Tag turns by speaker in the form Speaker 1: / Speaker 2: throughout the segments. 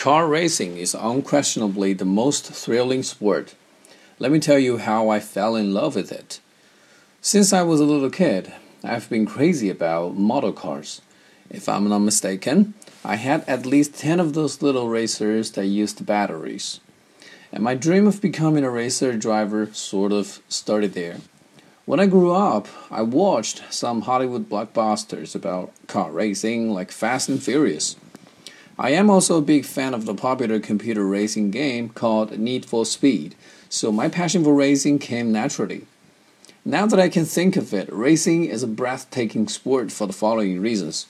Speaker 1: Car racing is unquestionably the most thrilling sport. Let me tell you how I fell in love with it. Since I was a little kid, I've been crazy about model cars. If I'm not mistaken, I had at least 10 of those little racers that used batteries. And my dream of becoming a racer driver sort of started there. When I grew up, I watched some Hollywood blockbusters about car racing like Fast and Furious. I am also a big fan of the popular computer racing game called Need for Speed, so my passion for racing came naturally. Now that I can think of it, racing is a breathtaking sport for the following reasons.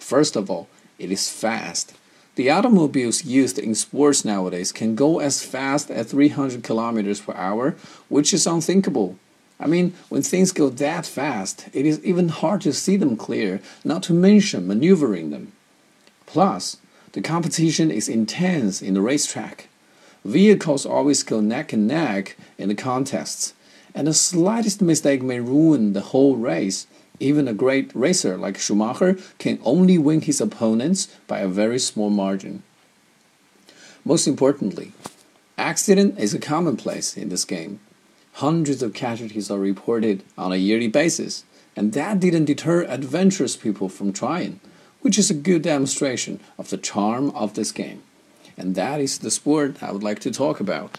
Speaker 1: First of all, it is fast. The automobiles used in sports nowadays can go as fast as 300 kilometers per hour, which is unthinkable. I mean, when things go that fast, it is even hard to see them clear, not to mention maneuvering them. Plus, the competition is intense in the racetrack. Vehicles always go neck and neck in the contests, and the slightest mistake may ruin the whole race. Even a great racer like Schumacher can only win his opponents by a very small margin. Most importantly, accident is a commonplace in this game. Hundreds of casualties are reported on a yearly basis, and that didn't deter adventurous people from trying which is a good demonstration of the charm of this game. And that is the sport I would like to talk about.